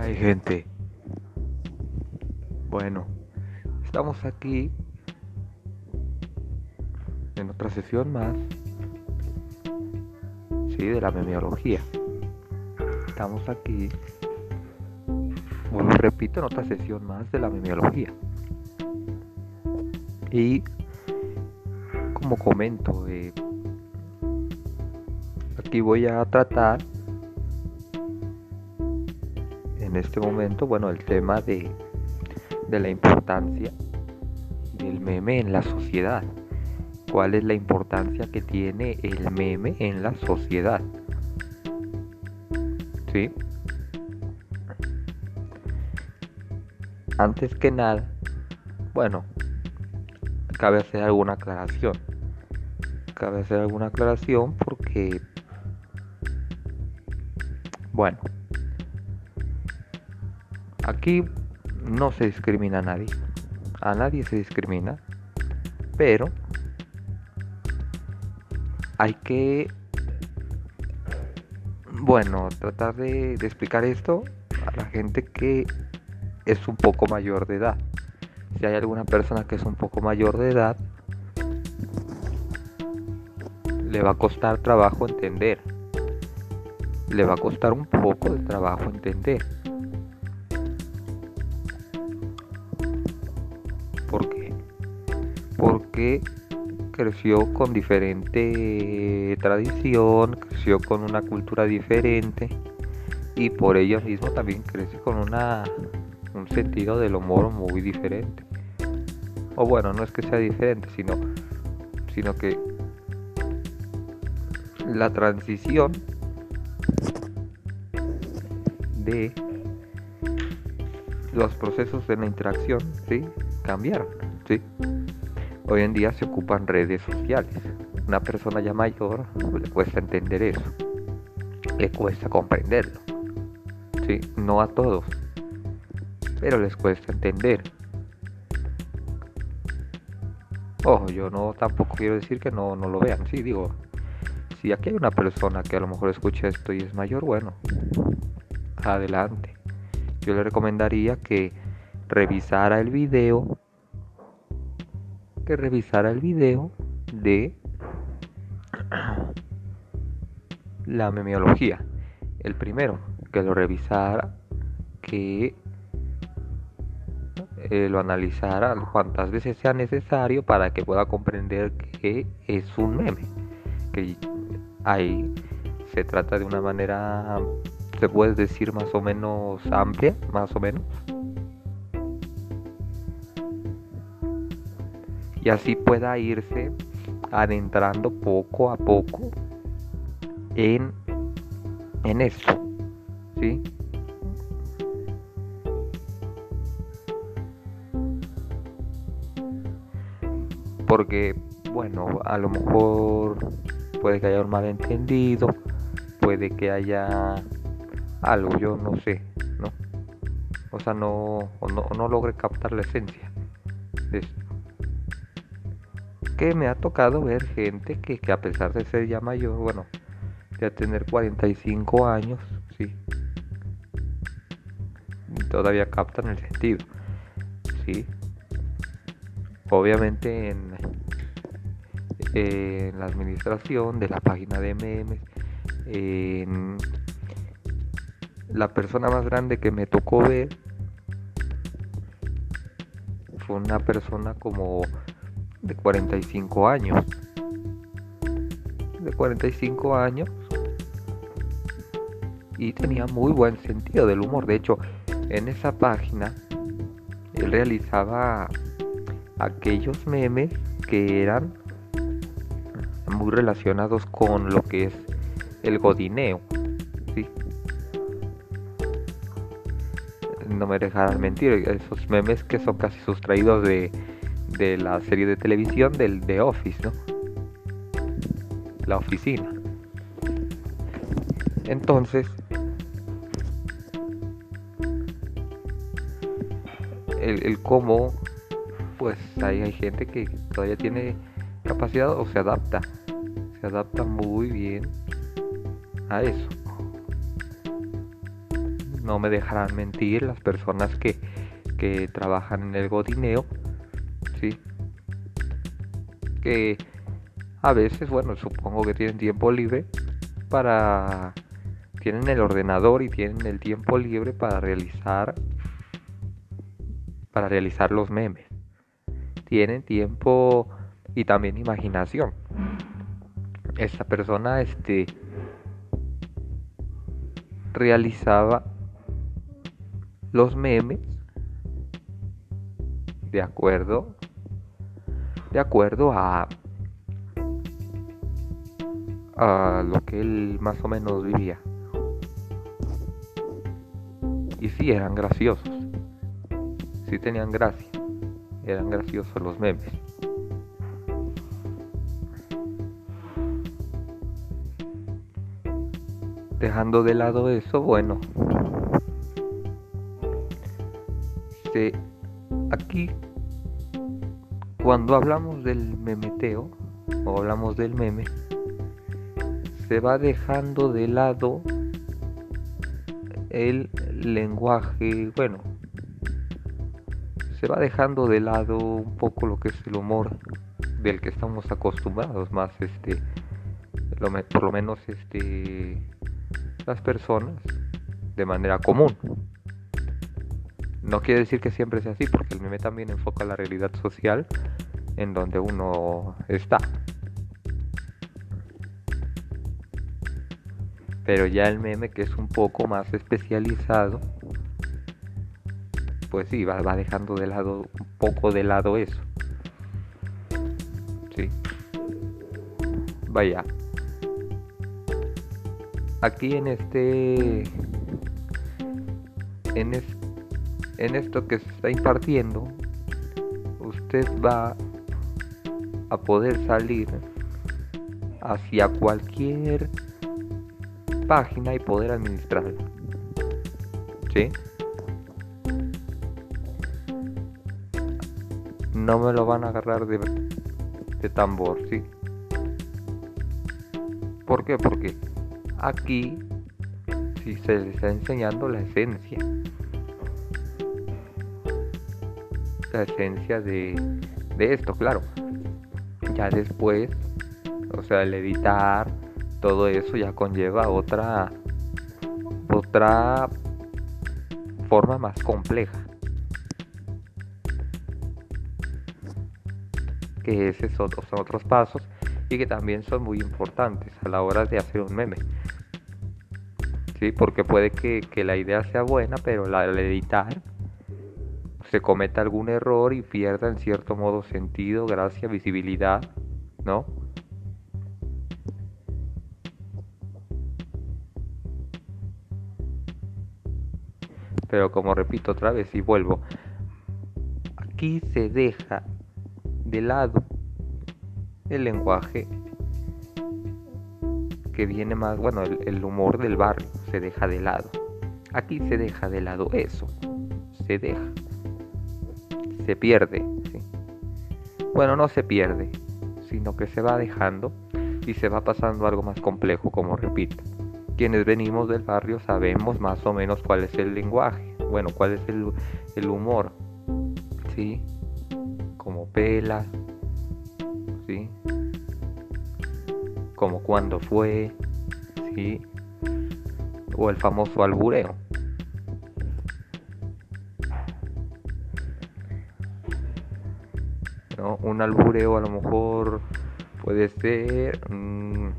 hay gente? Bueno, estamos aquí en otra sesión más, sí, de la memiología. Estamos aquí, bueno, repito, en otra sesión más de la memiología. Y como comento, eh, aquí voy a tratar en este momento, bueno, el tema de, de la importancia del meme en la sociedad. ¿Cuál es la importancia que tiene el meme en la sociedad? ¿Sí? Antes que nada, bueno, cabe hacer alguna aclaración. Cabe hacer alguna aclaración porque, bueno, Aquí no se discrimina a nadie. A nadie se discrimina. Pero hay que, bueno, tratar de, explicar esto a la gente que es un poco mayor de edad. Si hay alguna persona que es un poco mayor de edad, le va a costar trabajo entender. Le va a costar un poco de trabajo entender creció con diferente tradición, creció con una cultura diferente y por ello mismo también crece con una, un sentido del humor muy diferente. O bueno, no es que sea diferente, sino, sino que la transición de los procesos de la interacción ¿sí? cambiaron. ¿sí? Hoy en día se ocupan redes sociales. Una persona ya mayor le cuesta entender eso. Le cuesta comprenderlo. Sí, no a todos. Pero les cuesta entender. Ojo, yo no tampoco quiero decir que no, no lo vean. Sí, digo, si aquí hay una persona que a lo mejor escucha esto y es mayor, bueno, adelante. Yo le recomendaría que revisara el video que el video de la memiología. El primero, que lo revisara, que eh, lo analizara cuantas veces sea necesario para que pueda comprender que es un meme. Que ahí se trata de una manera, se puede decir más o menos amplia, más o menos y así pueda irse adentrando poco a poco en, en esto. ¿sí? Porque, bueno, a lo mejor puede que haya un malentendido, puede que haya algo, yo no sé, ¿no? O sea, no, no, no logre captar la esencia de esto que me ha tocado ver gente que, a pesar de ser ya mayor, bueno, de tener 45 años, sí, todavía captan el sentido, sí. Obviamente en, en la administración de la página de memes, en la persona más grande que me tocó ver fue una persona como de 45 años. De 45 años. Y tenía muy buen sentido del humor. De hecho, en esa página él realizaba aquellos memes que eran muy relacionados con lo que es el godineo. No me dejarán mentir, esos memes que son casi sustraídos de, de la serie de televisión del The Office. La oficina. Entonces, el, cómo, pues hay gente que todavía tiene capacidad o se adapta, se adapta muy bien a eso. no me dejarán mentir las personas que, que trabajan en el godineo, ¿sí? Que a veces, bueno, supongo que tienen tiempo libre para... Tienen el ordenador y tienen el tiempo libre para realizar para realizar los memes. Tienen tiempo y también imaginación. Esta persona este realizaba los memes de acuerdo de acuerdo a a lo que él más o menos vivía. Y sí eran graciosos. Sí tenían gracia. Eran graciosos los memes. Dejando de lado eso bueno aquí cuando hablamos del memeteo o hablamos del meme, se va dejando de lado el lenguaje, bueno, se va dejando de lado un poco lo que es el humor del que estamos acostumbrados más este por lo menos este las personas de manera común no quiere decir que siempre sea así, porque el meme también enfoca la realidad social en donde uno está. Pero ya el meme que es un poco más especializado, pues sí, va, dejando de lado, un poco de lado eso. Sí. Vaya. Aquí en este en este en esto que se está impartiendo, usted va a poder salir hacia cualquier página y poder administrarla. ¿Sí? No me lo van a agarrar de, tambor, ¿sí? ¿Por qué? Porque aquí sí se les está enseñando la esencia la esencia de, esto, claro. Ya después, o sea, el editar, todo eso ya conlleva otra, otra forma más compleja. Que esos son otros pasos y que también son muy importantes a la hora de hacer un meme. Sí, porque puede que, la idea sea buena, pero la, al editar se cometa algún error y pierda en cierto modo sentido, gracia, visibilidad, ¿no? Pero como repito otra vez y vuelvo, aquí se deja de lado el lenguaje que viene más, bueno, el, humor del barrio se deja de lado. Aquí se deja de lado eso, se deja se pierde. Bueno, no se pierde, sino que se va dejando y se va pasando algo más complejo, como repito. Quienes venimos del barrio sabemos más o menos cuál es el lenguaje, bueno, cuál es el, el humor, ¿sí? Como pela, ¿sí? Como cuando fue, ¿sí? O el famoso albureo. Un albureo a lo mejor puede ser... Mm,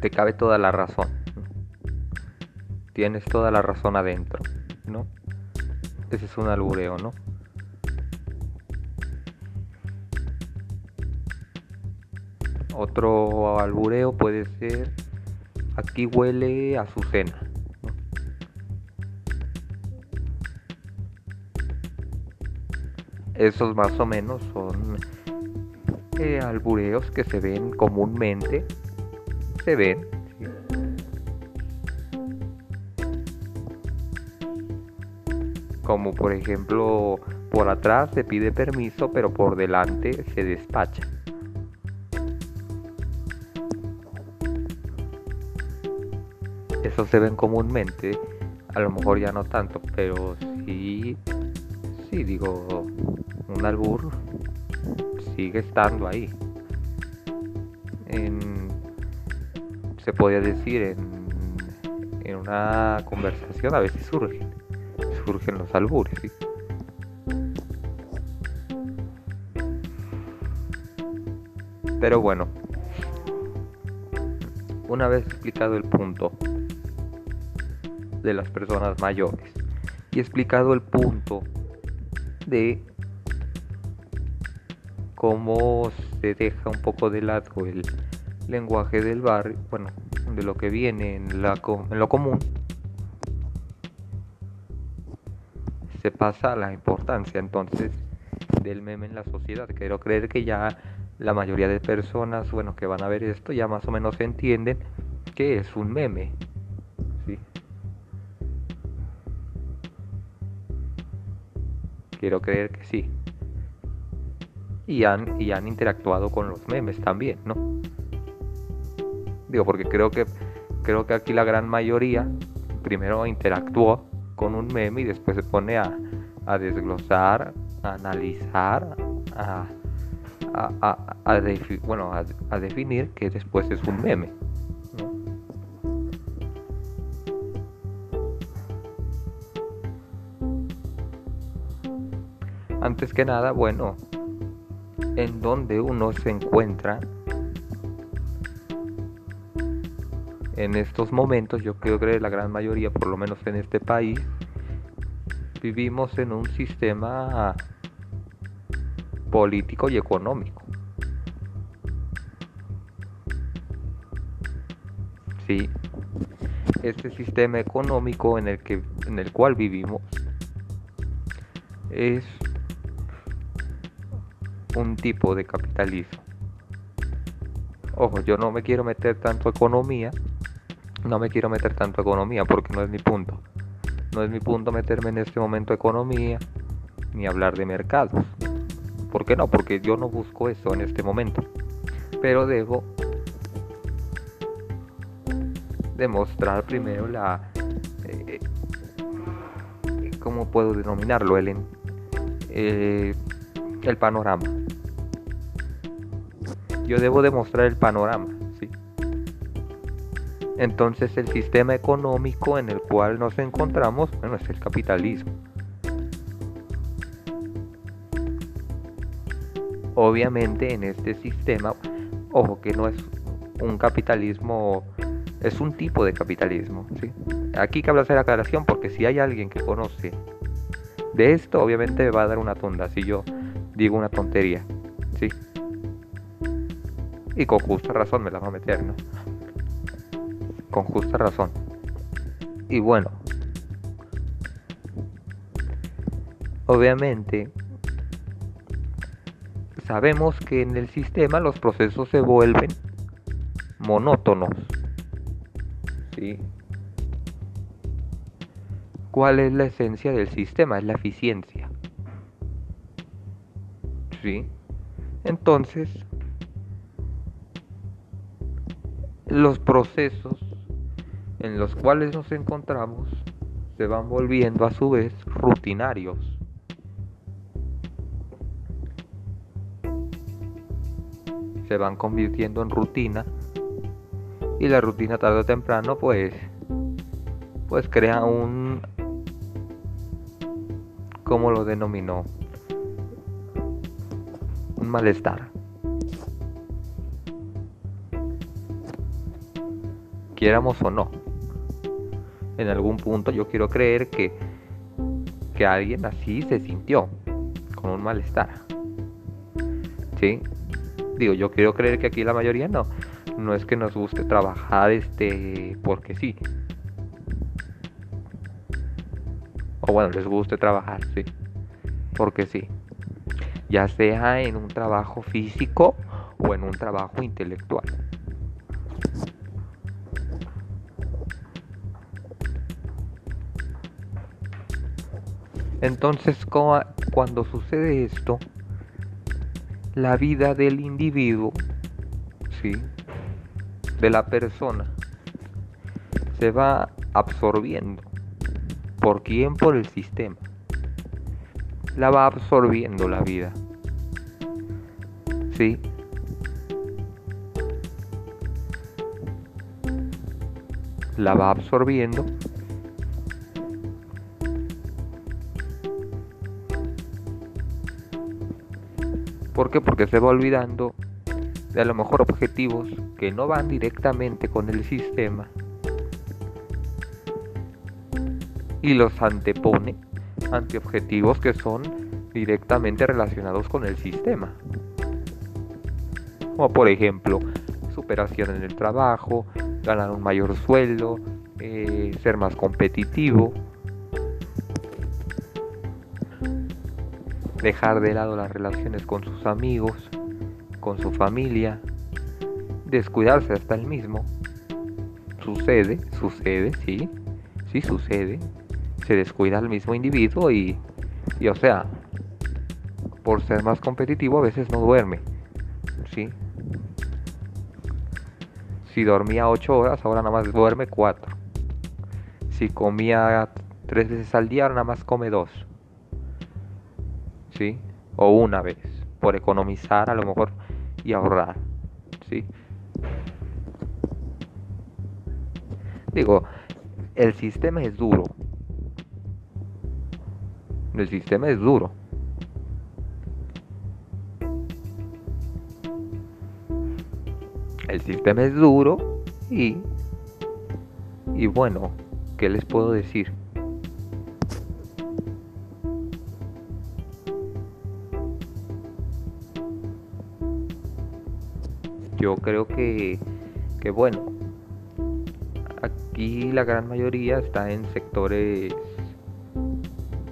te cabe toda la razón. Tienes toda la razón adentro, ¿no? Ese es un albureo, ¿no? Otro albureo puede ser, aquí huele a su Esos más o menos son eh, albureos que se ven comúnmente. Se ven. Como por ejemplo, por atrás se pide permiso, pero por delante se despacha. eso se ven comúnmente, a lo mejor ya no tanto, pero sí, sí, digo, un albur sigue estando ahí. se podría decir en, en una conversación a veces surgen, surgen los albures. Pero bueno, una vez explicado el punto de las personas mayores y explicado el punto de cómo se deja un poco de lado el lenguaje del barrio, bueno, de lo que viene en, la, en lo común, se pasa a la importancia entonces del meme en la sociedad. Quiero creer que ya la mayoría de personas, bueno, que van a ver esto ya más o menos entienden que es un meme. Quiero creer que sí. Y han, y han interactuado con los memes también, ¿no? Digo, porque creo que creo que aquí la gran mayoría primero interactuó con un meme y después se pone a, a desglosar, a analizar, a a, bueno, a, definir que después es un meme. Antes que nada, bueno, en donde uno se encuentra en estos momentos, yo creo que la gran mayoría, por lo menos en este país, vivimos en un sistema político y económico. Sí, este sistema económico en el, que, en el cual vivimos es un tipo de capitalismo. Ojo, yo no me quiero meter tanto economía, no me quiero meter tanto economía porque no es mi punto. No es mi punto meterme en este momento economía ni hablar de mercados. ¿Por qué no? Porque yo no busco eso en este momento. Pero debo demostrar primero la... Eh, ¿Cómo puedo denominarlo? El, eh, el panorama. Yo debo demostrar el panorama. ¿sí? Entonces el sistema económico en el cual nos encontramos, bueno, es el capitalismo. Obviamente en este sistema, ojo que no es un capitalismo, es un tipo de capitalismo. ¿sí? Aquí cabe hacer aclaración porque si hay alguien que conoce de esto, obviamente me va a dar una tonda si yo digo una tontería. ¿sí? Y con justa razón me la va a meter, ¿no? Con justa razón. Y bueno, obviamente sabemos que en el sistema los procesos se vuelven monótonos. ¿sí? ¿Cuál es la esencia del sistema? Es la eficiencia. ¿Sí? Entonces, los procesos en los cuales nos encontramos se van volviendo a su vez rutinarios. se van convirtiendo en rutina y la rutina tarde o temprano pues pues crea un como lo denominó un malestar Quieramos o no en algún punto yo quiero creer que que alguien así se sintió con un malestar ¿sí? Digo, yo quiero creer que aquí la mayoría no. No es que nos guste trabajar este porque sí. O bueno, les guste trabajar, sí. Porque sí. Ya sea en un trabajo físico o en un trabajo intelectual. Entonces, cuando sucede esto, la vida del individuo, ¿sí? de la persona, se va absorbiendo. ¿Por quién? Por el sistema. La va absorbiendo la vida. ¿Sí? La va absorbiendo ¿Por qué? Porque se va olvidando de a lo mejor objetivos que no van directamente con el sistema y los antepone ante objetivos que son directamente relacionados con el sistema. Como por ejemplo, superación en el trabajo, ganar un mayor sueldo, eh, ser más competitivo, dejar de lado las relaciones con sus amigos, con su familia, descuidarse hasta el mismo. Sucede, sucede, sí, sí sucede. Se descuida al mismo individuo y, y o sea, por ser más competitivo a veces no duerme, sí. Si dormía 8 horas, ahora nada más duerme 4. Si comía 3 veces al día, ahora nada más come 2 ¿sí? O una vez, por economizar a lo mejor y ahorrar, ¿sí? Digo, el sistema es duro. El sistema es duro. El sistema es duro y y bueno, ¿qué les puedo decir? Yo creo que, que bueno, aquí la gran mayoría está en sectores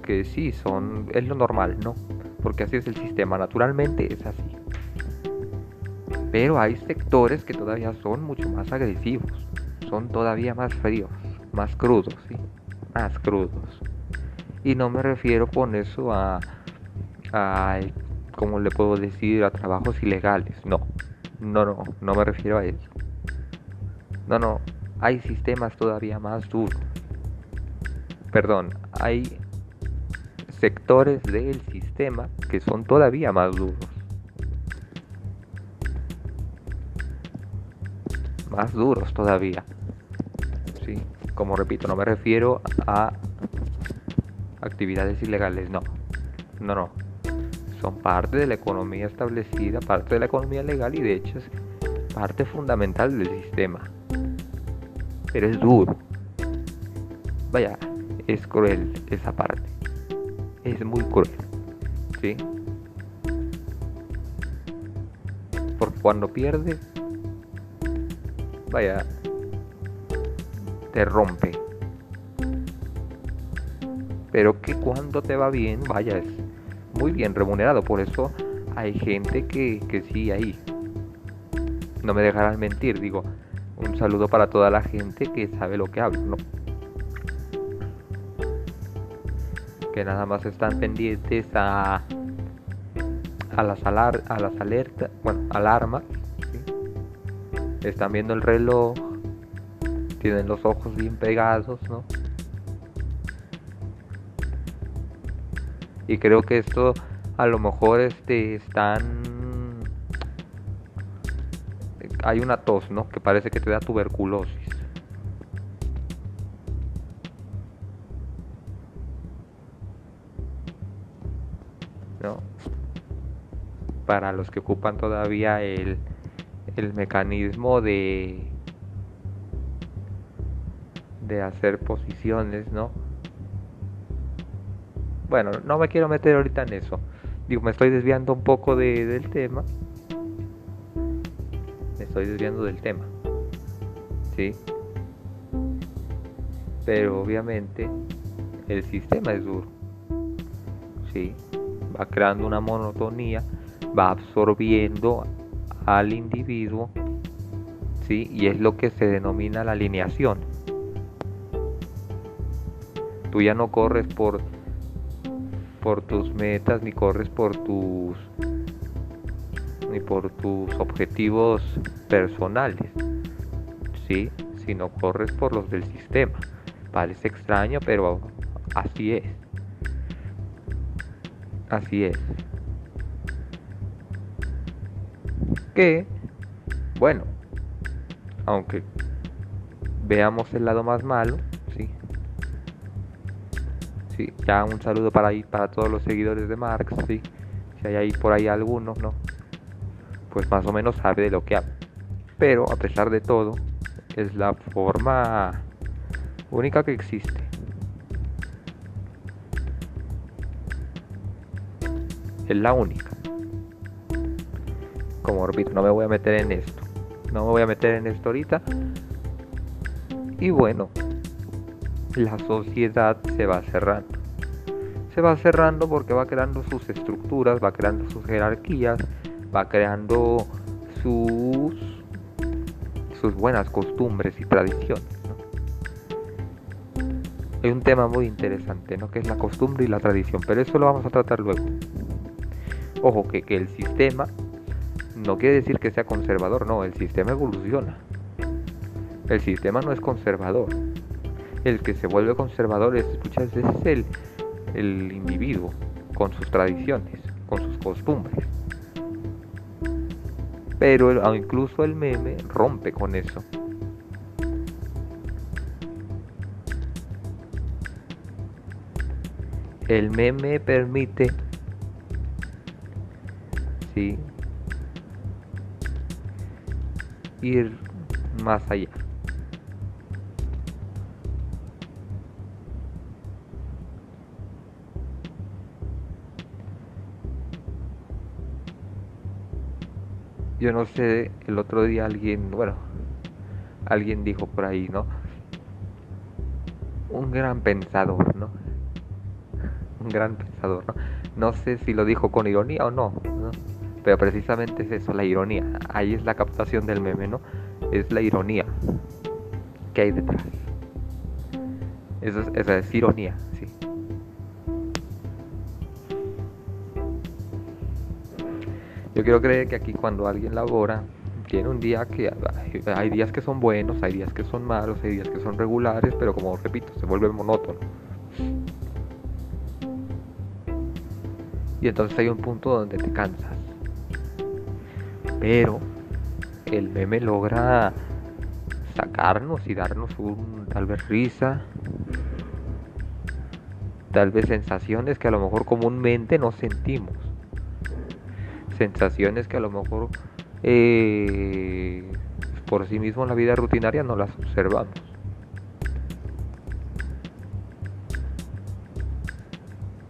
que sí son, es lo normal, ¿no? Porque así es el sistema, naturalmente es así. Pero hay sectores que todavía son mucho más agresivos, son todavía más fríos, más crudos, ¿sí? Más crudos. Y no me refiero con eso a, a ¿cómo le puedo decir? A trabajos ilegales, no. No, no, no me refiero a eso. No, no, hay sistemas todavía más duros. Perdón, hay sectores del sistema que son todavía más duros. Más duros todavía. Sí, como repito, no me refiero a actividades ilegales, no. No, no son parte de la economía establecida, parte de la economía legal y de hecho es parte fundamental del sistema. Pero es duro. Vaya, es cruel esa parte. Es muy cruel. ¿Sí? Porque cuando pierdes, vaya, te rompe. Pero que cuando te va bien, vaya, es muy bien remunerado. Por eso hay gente que, que sí ahí. No me dejarán mentir, digo, un saludo para toda la gente que sabe lo que hablo, ¿no? Que nada más están pendientes a, a, las, alar, a las alertas, bueno, alarmas. Están viendo el reloj, tienen los ojos bien pegados, ¿no? Y creo que esto a lo mejor este están hay una tos, ¿no? Que parece que te da tuberculosis. ¿No? Para los que ocupan todavía el, el mecanismo de de hacer posiciones, ¿no? Bueno, no me quiero meter ahorita en eso. Digo, me estoy desviando un poco de, del tema. Me estoy desviando del tema. ¿Sí? Pero obviamente el sistema es duro. ¿Sí? Va creando una monotonía, va absorbiendo al individuo. ¿Sí? Y es lo que se denomina la alineación. Tú ya no corres por por tus metas, ni corres por tus ni por tus objetivos personales, ¿sí? sino corres por los del sistema. Parece extraño, pero así es. Así es. Que, bueno, aunque veamos el lado más malo, ya un saludo para ahí, para todos los seguidores de Marx, sí. Si hay ahí por ahí algunos, ¿no? Pues más o menos sabe de lo que habla. Pero a pesar de todo, es la forma única que existe. Es la única. Como repito, no me voy a meter en esto. No me voy a meter en esto ahorita. Y bueno, la sociedad se va cerrando. Se va cerrando porque va creando sus estructuras, va creando sus jerarquías, va creando sus, sus buenas costumbres y tradiciones. Hay un tema muy interesante, ¿no? que es la costumbre y la tradición, pero eso lo vamos a tratar luego. Ojo, que, que el sistema no quiere decir que sea conservador, no, el sistema evoluciona. El sistema no es conservador. El que se vuelve conservador es, escuchas, es el, el individuo con sus tradiciones, con sus costumbres. Pero incluso el meme rompe con eso. El meme permite, sí, ir más allá. Yo no sé, el otro día alguien, bueno, alguien dijo por ahí, ¿no? Un gran pensador, ¿no? Un gran pensador, ¿no? No sé si lo dijo con ironía o no, ¿no? Pero precisamente es eso, la ironía. Ahí es la captación del meme, ¿no? Es la ironía que hay detrás. Eso es, es ironía, Yo quiero creer que aquí cuando alguien labora, tiene un día que hay días que son buenos, hay días que son malos, hay días que son regulares, pero como repito, se vuelve monótono. Y entonces hay un punto donde te cansas pero el meme logra sacarnos y darnos un tal vez risa, tal vez sensaciones que a lo mejor comúnmente no sentimos, sensaciones que a lo mejor eh, por sí mismo en la vida rutinaria no las observamos.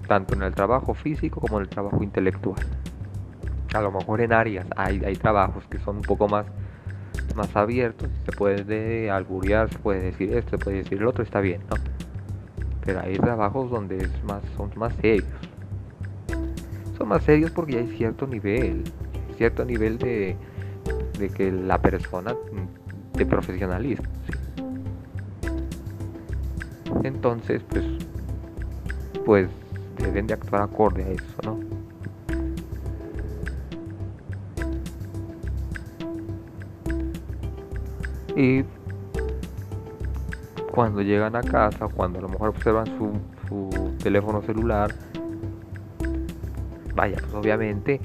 tanto en el trabajo físico como en el trabajo intelectual a lo mejor en áreas hay, hay trabajos que son un poco más, más abiertos, se puede alburear, se puede decir esto, se puede decir el otro, está bien, ¿no? Pero hay trabajos donde es más, son más serios. Son más serios porque hay cierto nivel, cierto nivel de, de que la persona, de profesionalismo. Entonces, pues, pues deben de actuar acorde a eso, ¿no? Y cuando llegan a casa, cuando a lo mejor observan su, teléfono celular, vaya, pues obviamente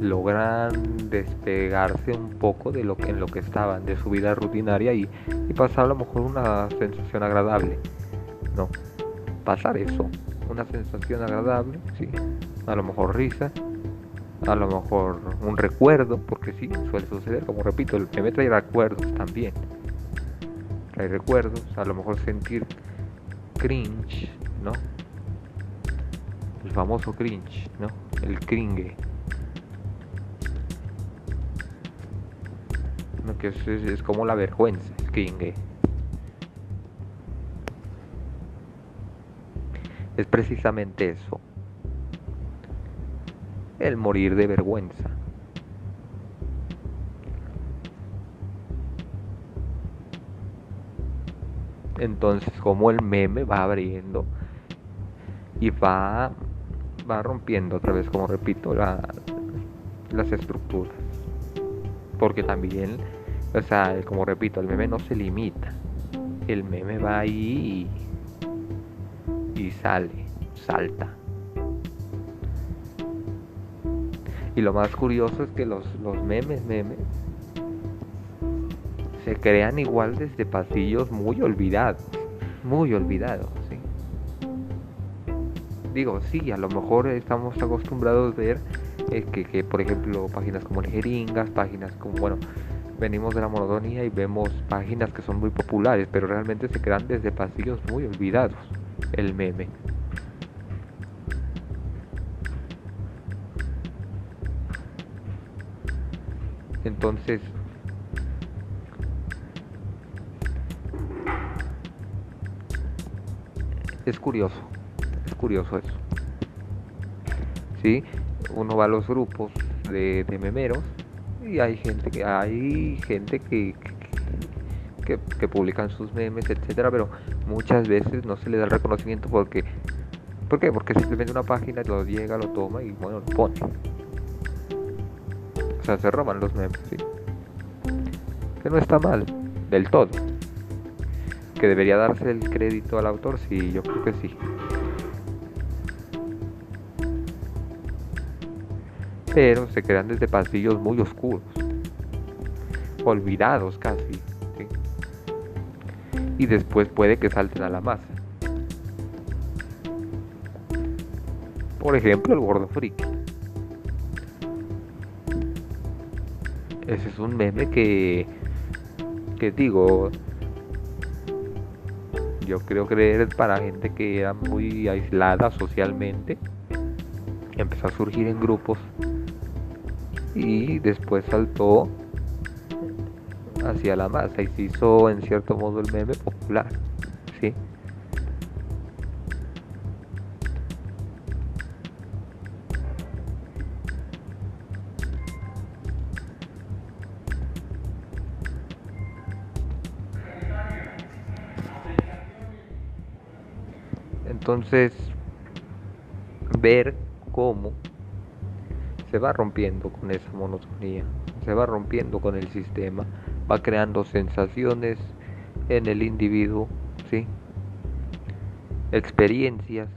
logran despegarse un poco de lo que en lo que estaban, de su vida rutinaria y, y pasar a lo mejor una sensación agradable, ¿no? Pasar eso, una sensación agradable, sí, a lo mejor risa, a lo mejor un recuerdo, porque sí, suele suceder, como repito, el meme trae recuerdos también. Trae recuerdos, a lo mejor sentir cringe, ¿no? El famoso cringe, ¿no? El cringe. Que es, es, como la vergüenza, el cringe. Es precisamente eso el morir de vergüenza. Entonces, como el meme va abriendo y va, va rompiendo otra vez, como repito, las estructuras. Porque también O sea, como repito, el meme no se limita. El meme va ahí y, y sale, salta. Y lo más curioso es que los, los memes, memes, se crean igual desde pasillos muy olvidados, muy olvidados. Digo, sí, a lo mejor estamos acostumbrados a ver eh, que, que, por ejemplo, páginas como Jeringas, páginas como, bueno, venimos de la monotonía y vemos páginas que son muy populares, pero realmente se crean desde pasillos muy olvidados, el meme. Entonces, es curioso, curioso eso. ¿Sí? Uno va a los grupos de, memeros y hay gente que hay gente que, que, publican sus memes, etcétera, pero muchas veces no se le da el reconocimiento porque ¿por qué? Porque simplemente una página lo llega, lo toma y bueno, lo pone se roban los memes. Que no está mal, del todo. Que debería darse el crédito al autor, sí, yo creo que sí. Pero se crean desde pasillos muy oscuros, olvidados casi. Y después puede que salten a la masa. Por ejemplo, el gordo friki. Ese es un meme que, que digo, yo creo es para gente que era muy aislada socialmente. Empezó a surgir en grupos y después saltó hacia la masa y se hizo en cierto modo el meme popular. ¿sí? Entonces, ver cómo se va rompiendo con esa monotonía, se va rompiendo con el sistema, va creando sensaciones en el individuo, ¿sí? experiencias,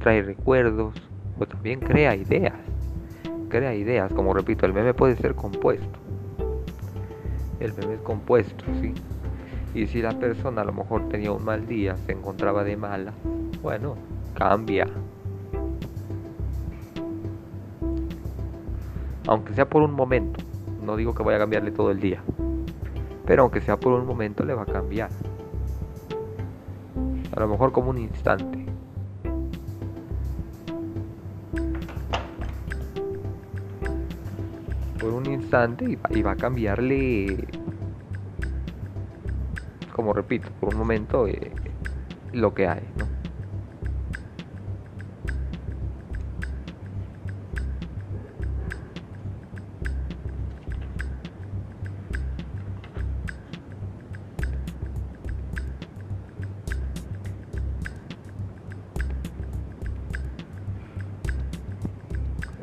trae recuerdos, o también crea ideas, crea ideas, como repito, el meme puede ser compuesto, el meme es compuesto, ¿sí? Y si la persona a lo mejor tenía un mal día, se encontraba de mala, bueno, cambia. Aunque sea por un momento, no digo que vaya a cambiarle todo el día, pero aunque sea por un momento le va a cambiar. A lo mejor como un instante. Por un instante y va, a cambiarle, como repito, por un momento eh, lo que hay.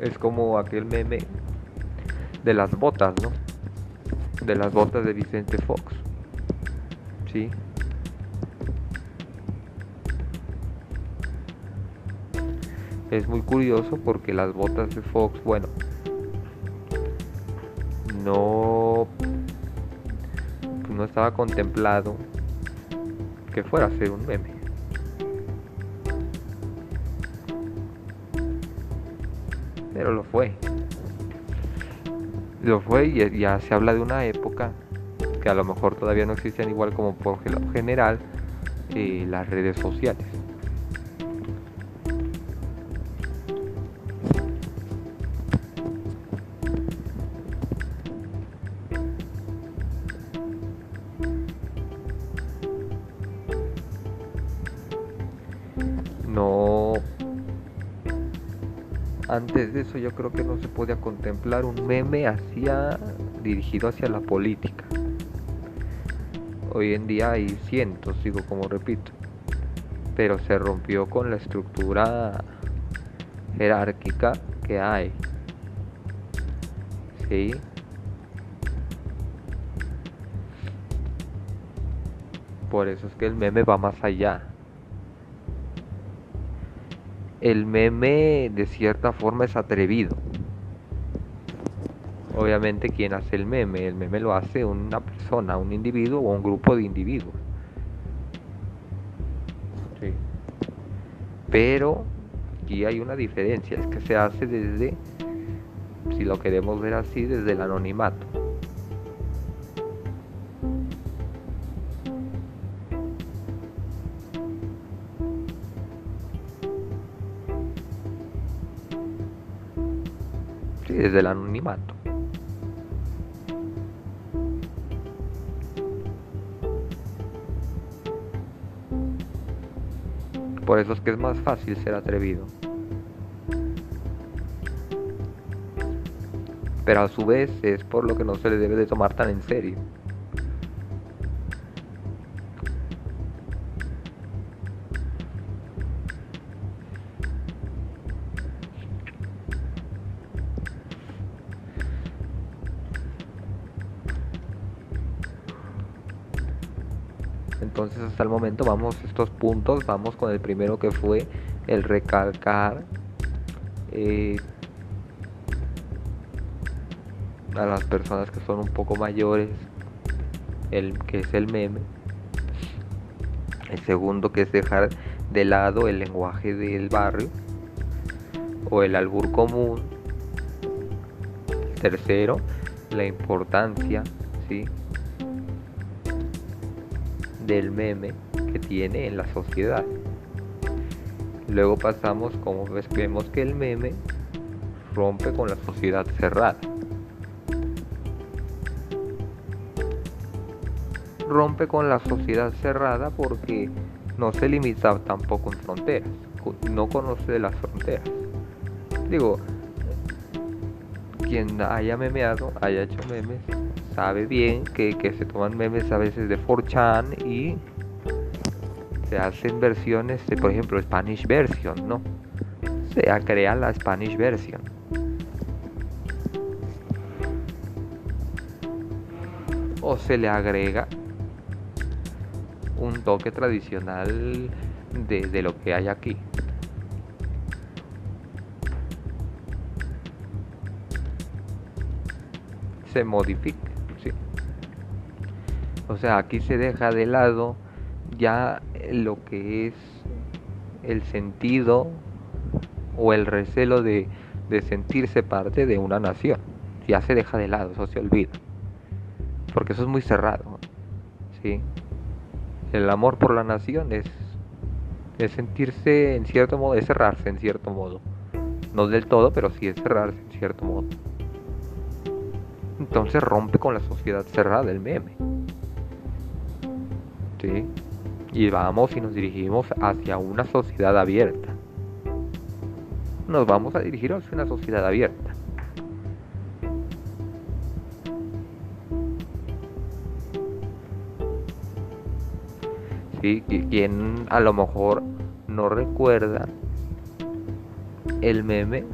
Es como aquel meme de las botas, ¿no? De las botas de Vicente Fox. ¿Sí? Es muy curioso porque las botas de Fox, bueno, no no estaba contemplado que fuera a ser un meme. Fue. Lo fue y ya se habla de una época que a lo mejor todavía no existían igual como por general eh, las redes sociales. yo creo que no se podía contemplar un meme hacia, dirigido hacia la política. Hoy en día hay cientos, digo como repito, pero se rompió con la estructura jerárquica que hay. ¿Sí? Por eso es que el meme va más allá. El meme de cierta forma es atrevido. Obviamente quien hace el meme, el meme lo hace una persona, un individuo o un grupo de individuos. Sí. Pero aquí hay una diferencia, es que se hace desde, si lo queremos ver así, desde el anonimato. Desde anonimato. Por eso es que es más fácil ser atrevido. Pero a su vez es por lo que no se le debe de tomar tan en serio. Momento vamos estos puntos, vamos con el primero que fue el recalcar eh, a las personas que son un poco mayores, el que es el meme. El segundo que es dejar de lado el lenguaje del barrio o el albur común. Tercero, la importancia, ¿sí? Del meme que tiene en la sociedad. Luego pasamos como vemos que el meme rompe con la sociedad cerrada. Rompe con la sociedad cerrada porque no se limita tampoco en fronteras, no conoce las fronteras. Digo, quien haya memeado, haya hecho memes, sabe bien que, se toman memes a veces de 4chan y se hacen versiones de, por ejemplo, Spanish version, ¿no? Se crea la Spanish version. O se le agrega un toque tradicional de, de lo que hay aquí. Se modifica. O sea, aquí se deja de lado ya lo que es el sentido o el recelo de, sentirse parte de una nación. Ya se deja de lado, eso se olvida. Porque eso es muy cerrado. ¿sí? El amor por la nación es, es sentirse en cierto modo, es cerrarse en cierto modo. No del todo, pero sí es cerrarse en cierto modo. Entonces rompe con la sociedad cerrada el meme. Y vamos y nos dirigimos hacia una sociedad abierta. Nos vamos a dirigir hacia una sociedad abierta. ¿Sí? Quien a lo mejor no recuerda el meme,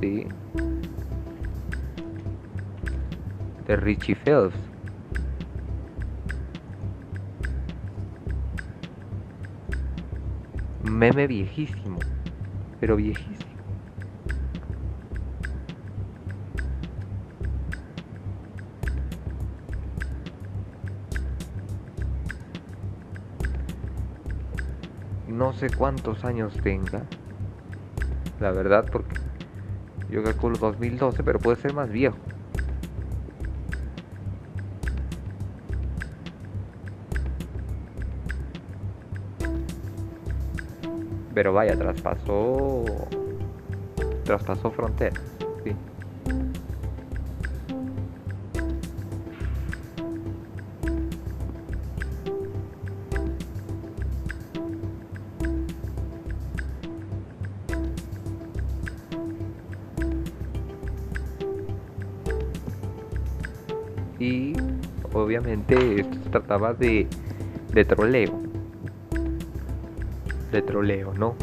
¿sí? De Richie Phelps meme viejísimo, pero viejísimo. No sé cuántos años tenga, la verdad, porque yo calculo 2012, pero puede ser más viejo. Pero vaya, traspasó traspasó fronteras, sí. Y obviamente esto se trataba de, de troleo de troleo, ¿no?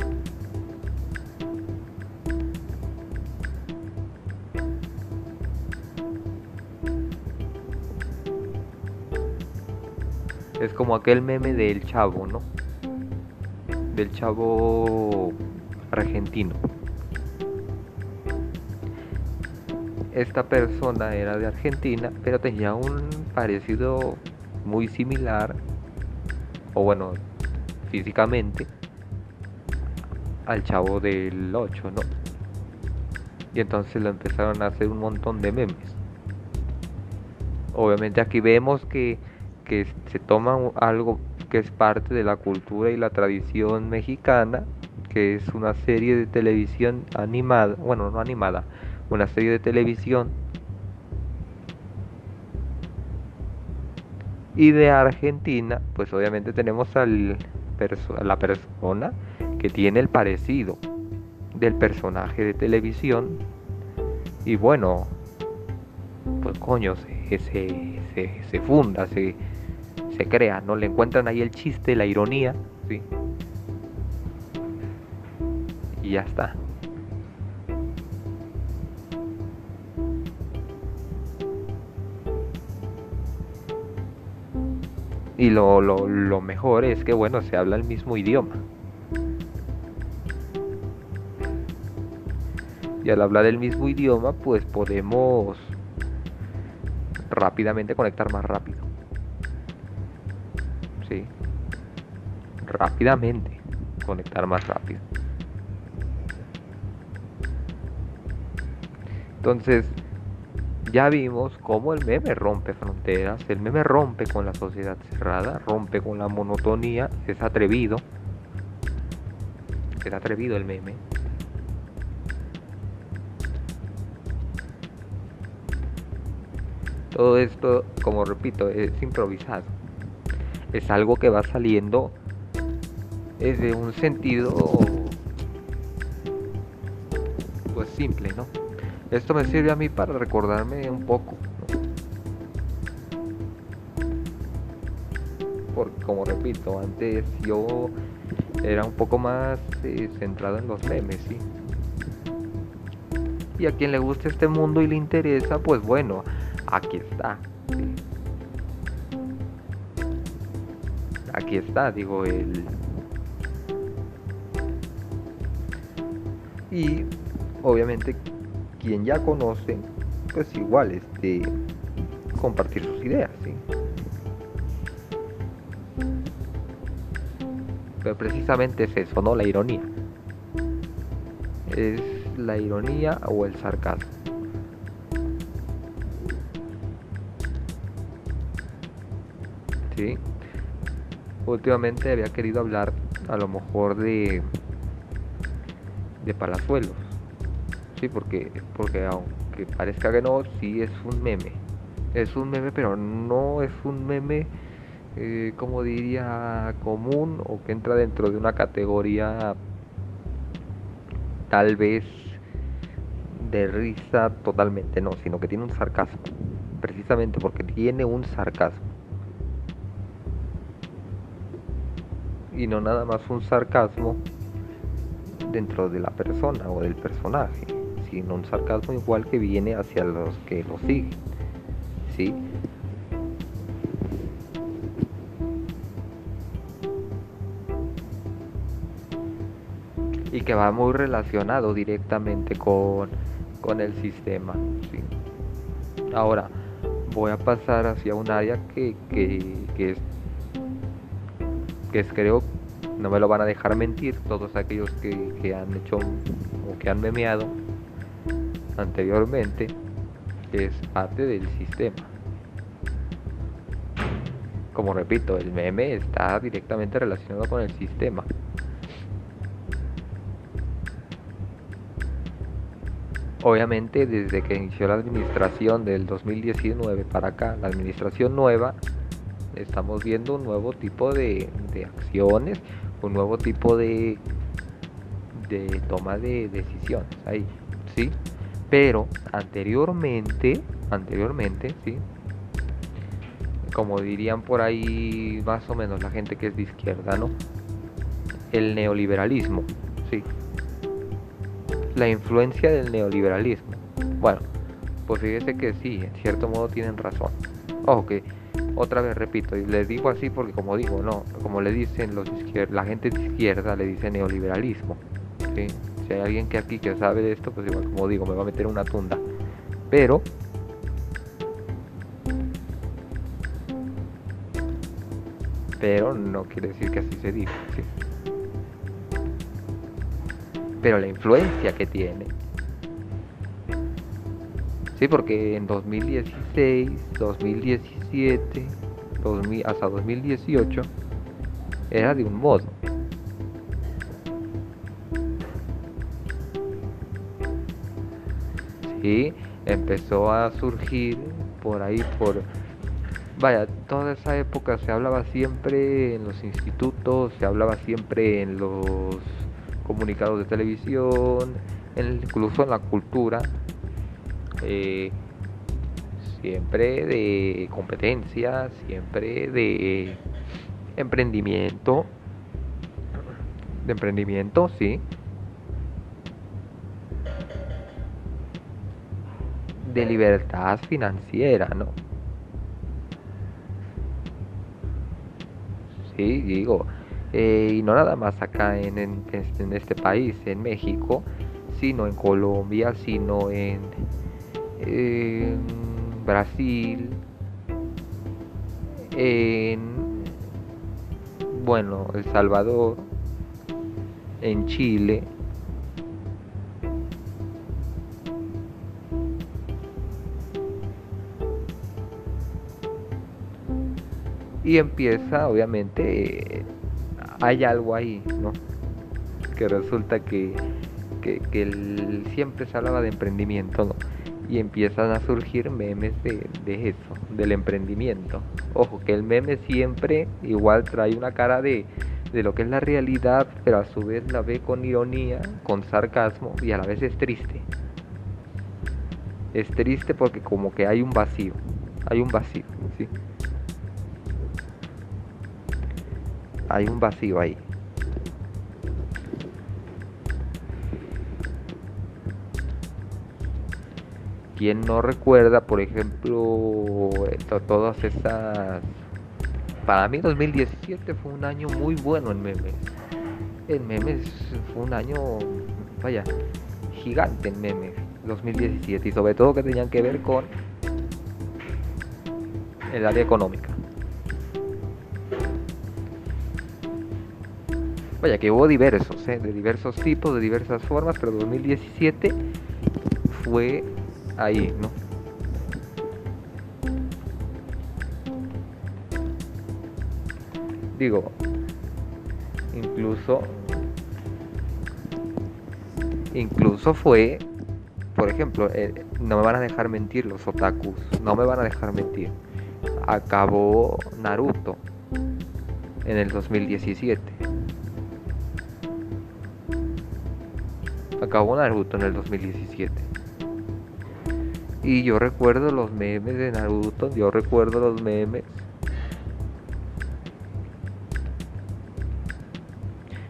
Es como aquel meme del chavo, ¿no? Del chavo argentino. Esta persona era de Argentina, pero tenía un parecido muy similar, o bueno, físicamente, al chavo del 8, ¿no? Y entonces lo empezaron a hacer un montón de memes. Obviamente aquí vemos que, que se toma algo que es parte de la cultura y la tradición mexicana, que es una serie de televisión animada, bueno, no animada, una serie de televisión y de Argentina, pues obviamente tenemos al a la persona que tiene el parecido del personaje de televisión y bueno, pues coño, se, se, se, funda, se, se crea, ¿no? Le encuentran ahí el chiste, la ironía, ¿sí? Y ya está. Y lo, lo, lo mejor es que, bueno, se habla el mismo idioma. Y al hablar el mismo idioma, pues podemos rápidamente conectar más rápido. ¿Sí? Rápidamente conectar más rápido. Entonces, ya vimos cómo el meme rompe fronteras, el meme rompe con la sociedad cerrada, rompe con la monotonía, es atrevido, es atrevido el meme. Todo esto, como repito, es improvisado. Es algo que va saliendo desde un sentido pues simple, ¿no? Esto me sirve a mí para recordarme un poco. Porque como repito, antes yo era un poco más eh, centrado en los memes, ¿sí? Y a quien le guste este mundo y le interesa, pues bueno, aquí está. Aquí está, digo, el... Y obviamente quien ya conoce, pues igual, este, compartir sus ideas, ¿sí? Pero precisamente es eso, ¿no? La ironía. Es la ironía o el sarcasmo. ¿Sí? Últimamente había querido hablar a lo mejor de de palazuelos Sí, porque, porque aunque parezca que no, sí es un meme. Es un meme, pero no es un meme, eh, como diría, común o que entra dentro de una categoría tal vez de risa totalmente, no, sino que tiene un sarcasmo. Precisamente porque tiene un sarcasmo. Y no nada más un sarcasmo dentro de la persona o del personaje sino un sarcasmo igual que viene hacia los que lo siguen. ¿sí? Y que va muy relacionado directamente con, con el sistema. ¿sí? Ahora, voy a pasar hacia un área que, que, que es, que creo no me lo van a dejar mentir todos aquellos que, que han hecho o que han memeado anteriormente es parte del sistema. Como repito, el meme está directamente relacionado con el sistema. Obviamente desde que inició la administración del 2019 para acá, la administración nueva, estamos viendo un nuevo tipo de, de acciones, un nuevo tipo de, de toma de decisiones ahí, ¿sí? Pero anteriormente, anteriormente, sí, como dirían por ahí más o menos la gente que es de izquierda, ¿no? El neoliberalismo, sí. La influencia del neoliberalismo. Bueno, pues fíjese que sí, en cierto modo tienen razón. Ojo que otra vez repito, y les digo así porque como digo, no, como le dicen los la gente de izquierda le dice neoliberalismo. Si hay alguien que aquí que sabe de esto, pues igual como digo, me va a meter una tunda. Pero pero no quiere decir que así se diga. Pero la influencia que tiene. Sí, porque en 2016, 2017, hasta 2018 era de un modo. Sí, empezó a surgir por ahí, por... Vaya, toda esa época se hablaba siempre en los institutos, se hablaba siempre en los comunicados de televisión, incluso en la cultura, eh, siempre de competencia, siempre de emprendimiento, de emprendimiento, sí. De libertad financiera, ¿no? Sí, digo, eh, y no nada más acá en, en este país, en México, sino en Colombia, sino en en Brasil, en bueno, El Salvador, en Chile, y empieza obviamente hay algo ahí no que resulta que, que, siempre se hablaba de emprendimiento ¿no? Y empiezan a surgir memes de, eso, del emprendimiento. Ojo, que el meme siempre igual trae una cara de, de lo que es la realidad, pero a su vez la ve con ironía, con sarcasmo y a la vez es triste. Es triste porque como que hay un vacío, hay un vacío, ¿sí? Hay un vacío ahí. ¿Quién no recuerda, por ejemplo, todas esas... Para mí 2017 fue un año muy bueno en memes. En memes fue un año, vaya, gigante en memes 2017 y sobre todo que tenían que ver con el área económica. Vaya, que hubo diversos, ¿eh? de diversos tipos, de diversas formas, pero 2017 fue ahí, ¿no? Digo, incluso, incluso fue, por ejemplo, eh, no me van a dejar mentir los otakus, no me van a dejar mentir. Acabó Naruto en el 2017. Acabó Naruto en el 2017. Y yo recuerdo los memes de Naruto, yo recuerdo los memes.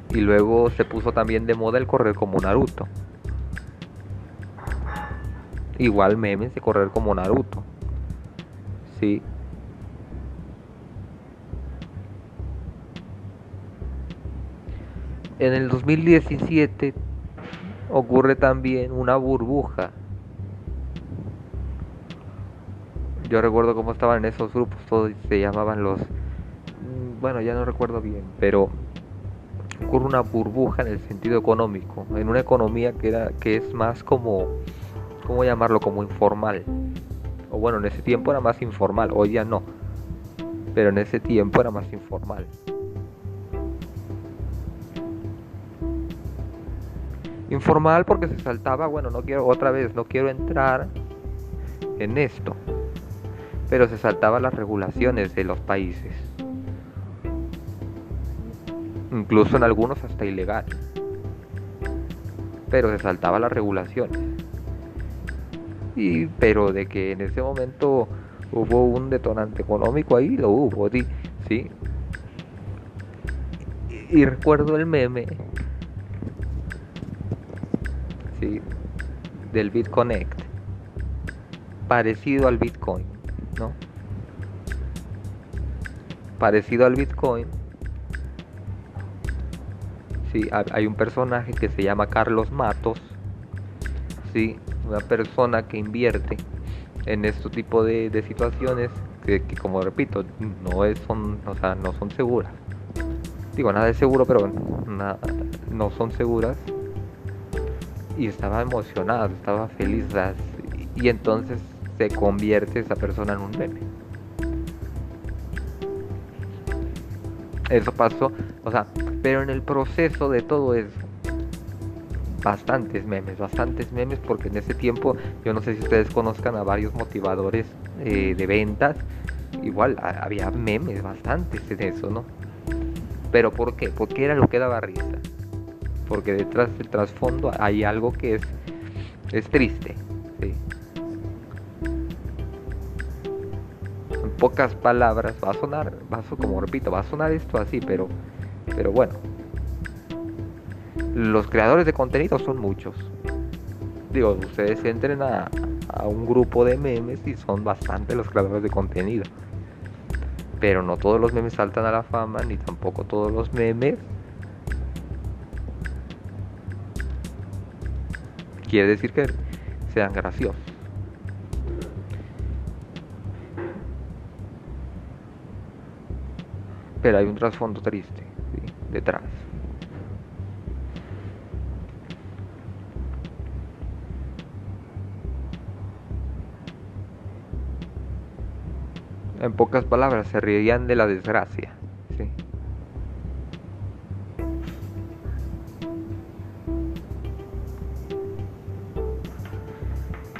Y luego se puso también de moda el correr como Naruto. Igual memes de correr como Naruto. Sí. En el 2017 ocurre también una burbuja yo recuerdo cómo estaban en esos grupos, todos se llamaban los, mm, bueno, ya no recuerdo bien, pero ocurre una burbuja en el sentido económico, en una economía que era que es más como, ¿cómo llamarlo? Como informal. O bueno, en ese tiempo era más informal, hoy ya no, pero en ese tiempo era más informal. Informal porque se saltaba, bueno, no quiero otra vez, no quiero entrar en esto, pero se saltaban las regulaciones de los países. Incluso en algunos hasta ilegal. Pero se saltaban las regulaciones. Y, pero de que en ese momento hubo un detonante económico ahí, lo hubo, sí. Y, recuerdo el meme, sí, del BitConnect, parecido al Bitcoin ¿no? parecido al Bitcoin. Sí, hay un personaje que se llama Carlos Matos. Sí, una persona que invierte en este tipo de, situaciones que, como repito, no es, son, o sea, no son seguras. Digo, nada es seguro, pero no son seguras. Y estaba emocionado, estaba feliz. Y entonces se convierte esa persona en un meme. Eso pasó, o sea, pero en el proceso de todo eso, bastantes memes, bastantes memes, porque en ese tiempo, yo no sé si ustedes conozcan a varios motivadores eh, de ventas, igual había memes bastantes en eso, ¿no? Pero ¿por qué? Porque era lo que daba risa. Porque detrás del trasfondo hay algo que es, es triste. ¿sí? Pocas palabras, va a sonar, va a, como repito, va a sonar esto así, pero, pero bueno. Los creadores de contenido son muchos. Digo, ustedes entren a, a un grupo de memes y son bastante los creadores de contenido. Pero no todos los memes saltan a la fama, ni tampoco todos los memes quiere decir que sean graciosos. Pero hay un trasfondo triste detrás. En pocas palabras, se reirían de la desgracia.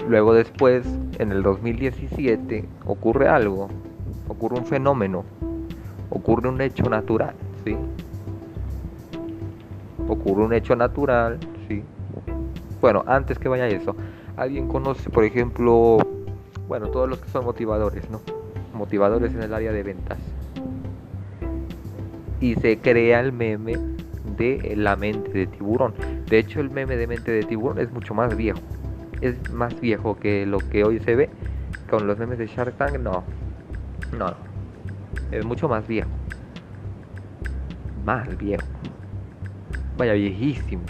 Luego después, en el 2017, ocurre algo, ocurre un fenómeno ocurre un hecho natural, ¿sí? Ocurre un hecho natural, ¿sí? Bueno, antes que vaya eso, ¿alguien conoce, por ejemplo, bueno, todos los que son motivadores, ¿no? Motivadores en el área de ventas. Y se crea el meme de la mente de tiburón. De hecho, el meme de mente de tiburón es mucho más viejo. Es más viejo que lo que hoy se ve. Con los memes de Shark Tank, no. No, no es mucho más viejo. Más viejo. Vaya, viejísimo.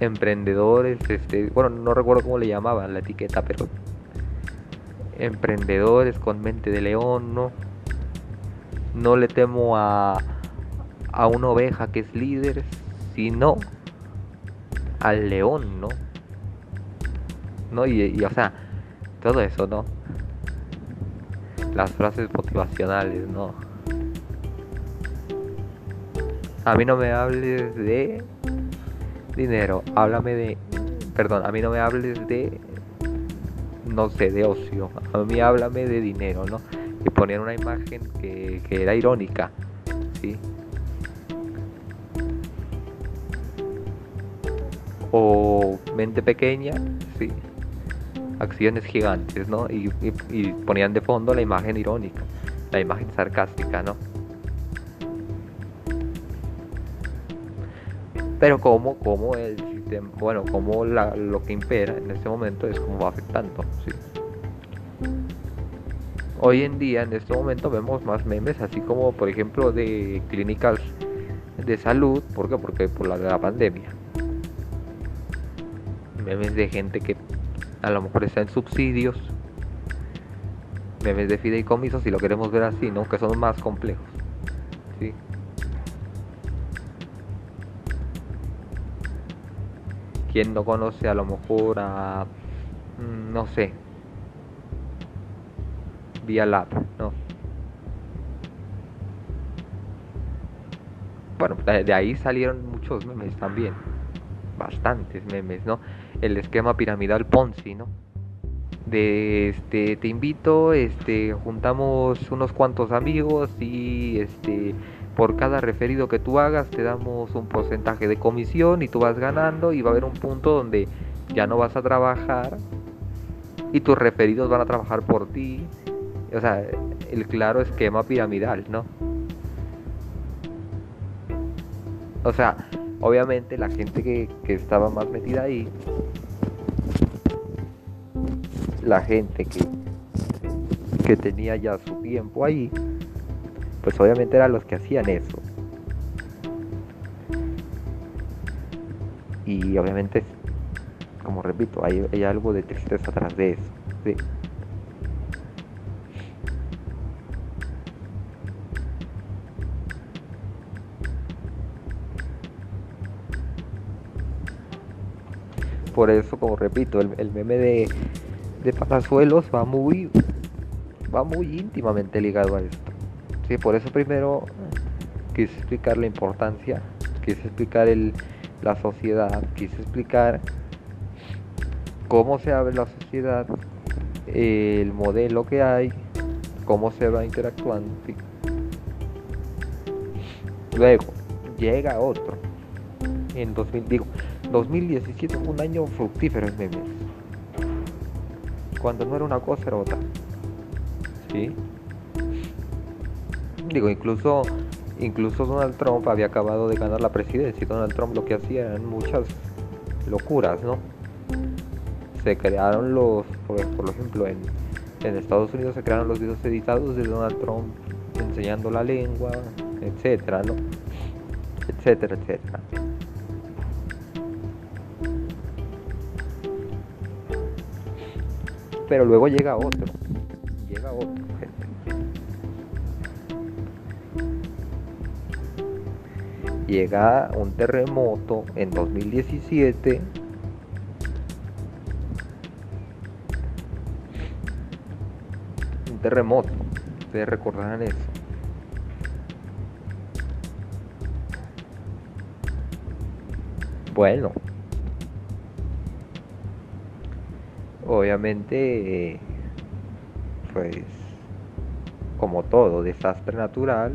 Emprendedores, este, bueno, no recuerdo cómo le llamaban la etiqueta, pero emprendedores con mente de león, ¿no? No le temo a, a una oveja que es líder, sino al león, ¿no? ¿No? Y, y o sea, todo eso, ¿no? Las frases motivacionales, ¿no? A mí no me hables de dinero, háblame de... Perdón, a mí no me hables de... No sé, de ocio. A mí háblame de dinero, ¿no? Y ponían una imagen que, que era irónica, ¿sí? O mente pequeña, sí acciones gigantes, ¿no? Y, ponían de fondo la imagen irónica, la imagen sarcástica, ¿no? Pero como, como el sistema, bueno, como lo que impera en este momento es como va afectando. Hoy en día, en este momento, vemos más memes, así como, por ejemplo, de clínicas de salud, ¿por qué? Porque por la, la pandemia. Memes de gente que a lo mejor está en subsidios, memes de fideicomisos, si lo queremos ver así, ¿no? Que son más complejos. ¿sí? ¿Quién no conoce a lo mejor a, mm, no sé, Vía Lab, ¿no? Bueno, de ahí salieron muchos memes también bastantes memes, ¿no? El esquema piramidal Ponzi, ¿no? De este, te invito, este, juntamos unos cuantos amigos y este, por cada referido que tú hagas te damos un porcentaje de comisión y tú vas ganando y va a haber un punto donde ya no vas a trabajar y tus referidos van a trabajar por ti. O sea, el claro esquema piramidal, ¿no? O sea, Obviamente la gente que, estaba más metida ahí, la gente que, que tenía ya su tiempo ahí, pues obviamente eran los que hacían eso. Y obviamente, como repito, hay, algo de tristeza atrás de eso. Por eso, como repito, el, meme de, de Palazuelos va muy, va muy íntimamente ligado a esto. Sí, por eso primero quise explicar la importancia, quise explicar el, la sociedad, quise explicar cómo se abre la sociedad, el modelo que hay, cómo se va interactuando. Luego llega otro. En 2000, digo, 2017 fue un año fructífero en memes. Cuando no era una cosa era otra. ¿Sí? Digo, incluso incluso Donald Trump había acabado de ganar la presidencia Donald Trump lo que hacía eran muchas locuras, ¿no? Se crearon los, por, ejemplo, en, en Estados Unidos se crearon los videos editados de Donald Trump enseñando la lengua, etcétera, ¿no? Etcétera, etcétera. Pero luego llega otro, llega otro, Llega un terremoto en 2017 un terremoto. Ustedes recordarán eso. Bueno, obviamente, pues, como todo desastre natural,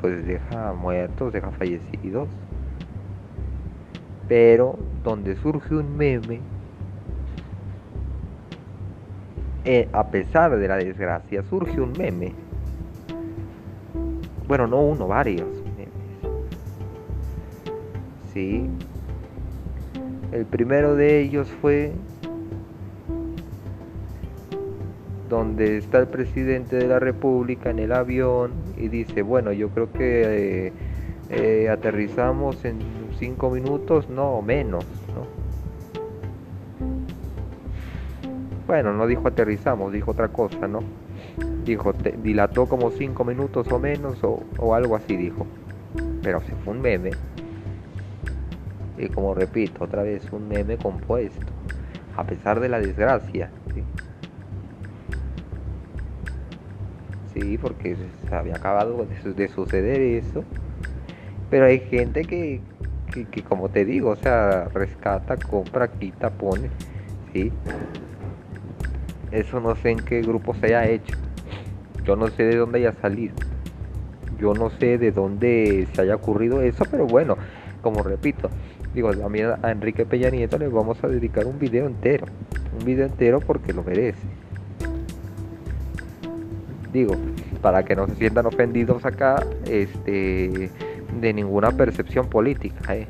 pues deja muertos, deja fallecidos. Pero donde surge un meme, eh, a pesar de la desgracia, surge un meme. Bueno, no uno, varios memes. Sí. El primero de ellos fue donde está el presidente de la República en el avión y dice, bueno, yo creo que eh, eh, aterrizamos en cinco minutos, no, menos, ¿no? Bueno, no dijo aterrizamos, dijo otra cosa, ¿no? Dijo, dilató como cinco minutos o menos o, o algo así dijo. Pero se fue un meme. Y como repito, otra vez un meme compuesto. A pesar de la desgracia. sí, porque se había acabado de, suceder eso. Pero hay gente que, que, como te digo, o sea, rescata, compra, quita, pone, ¿sí? Eso no sé en qué grupo se haya hecho. Yo no sé de dónde haya salido. Yo no sé de dónde se haya ocurrido eso, pero bueno, como repito, digo, mí a Enrique Peña Nieto le vamos a dedicar un video entero. Un video entero porque lo merece digo, para que no se sientan ofendidos acá, este, de ninguna percepción política, ¿eh?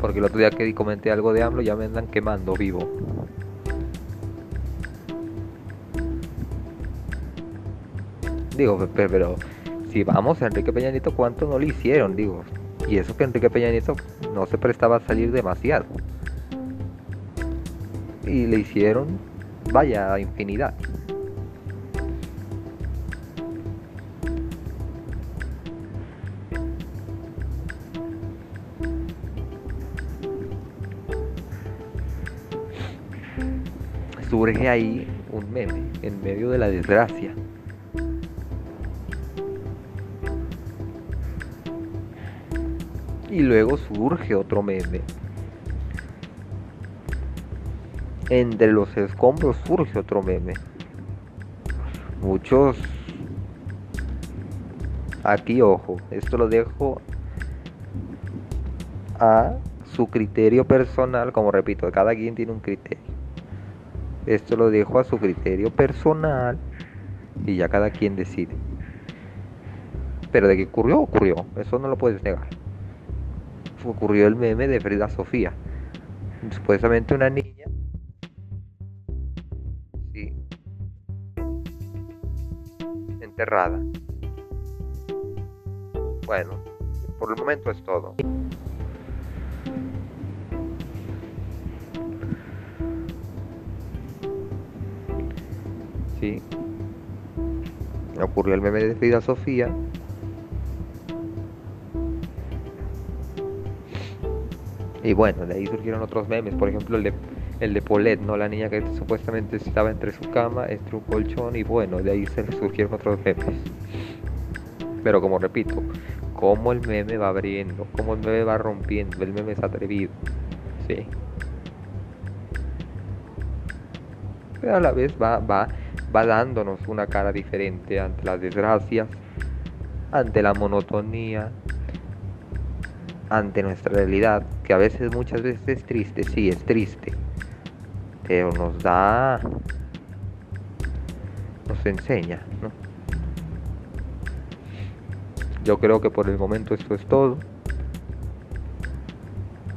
Porque el otro día que comenté algo de AMLO ya me andan quemando vivo. Digo, pero, si vamos a Enrique Peña Nieto, ¿cuánto no le hicieron? Digo, y eso que Enrique Peña Nieto no se prestaba a salir demasiado. Y le hicieron, vaya, infinidad. surge ahí un meme en medio de la desgracia. Y luego surge otro meme. Entre los escombros surge otro meme. Muchos... Aquí, ojo, esto lo dejo a su criterio personal, como repito, cada quien tiene un criterio. Esto lo dejo a su criterio personal y ya cada quien decide. Pero de que ocurrió, ocurrió. Eso no lo puedes negar ocurrió el meme de Frida Sofía. Supuestamente una niña. Enterrada. Bueno, por el momento es todo. Sí. Ocurrió el meme de Frida Sofía. Y bueno, de ahí surgieron otros memes, por ejemplo el de, el de Paulette, ¿no? La niña que supuestamente estaba entre su cama, entre un colchón y bueno, de ahí se surgieron otros memes. Pero como repito, como el meme va abriendo, como el meme va rompiendo, el meme es atrevido. Sí. Pero a la vez va, va, va dándonos una cara diferente ante las desgracias, ante la monotonía, ante nuestra realidad, que a veces, muchas veces es triste, sí, es triste, pero nos da, nos enseña, ¿no? Yo creo que por el momento esto es todo.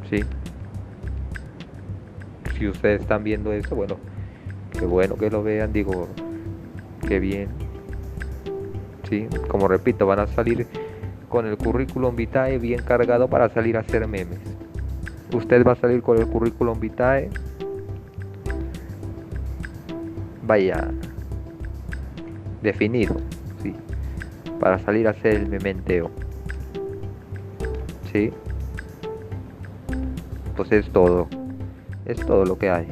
Sí. Si ustedes están viendo esto, bueno, qué bueno que lo vean, digo, qué bien. Sí, como repito, van a salir con el currículum vitae bien cargado para salir a hacer memes. Usted va a salir con el currículum vitae. Vaya definido, sí, para salir a hacer el mementeo. Sí. Pues es todo. Es todo lo que hay.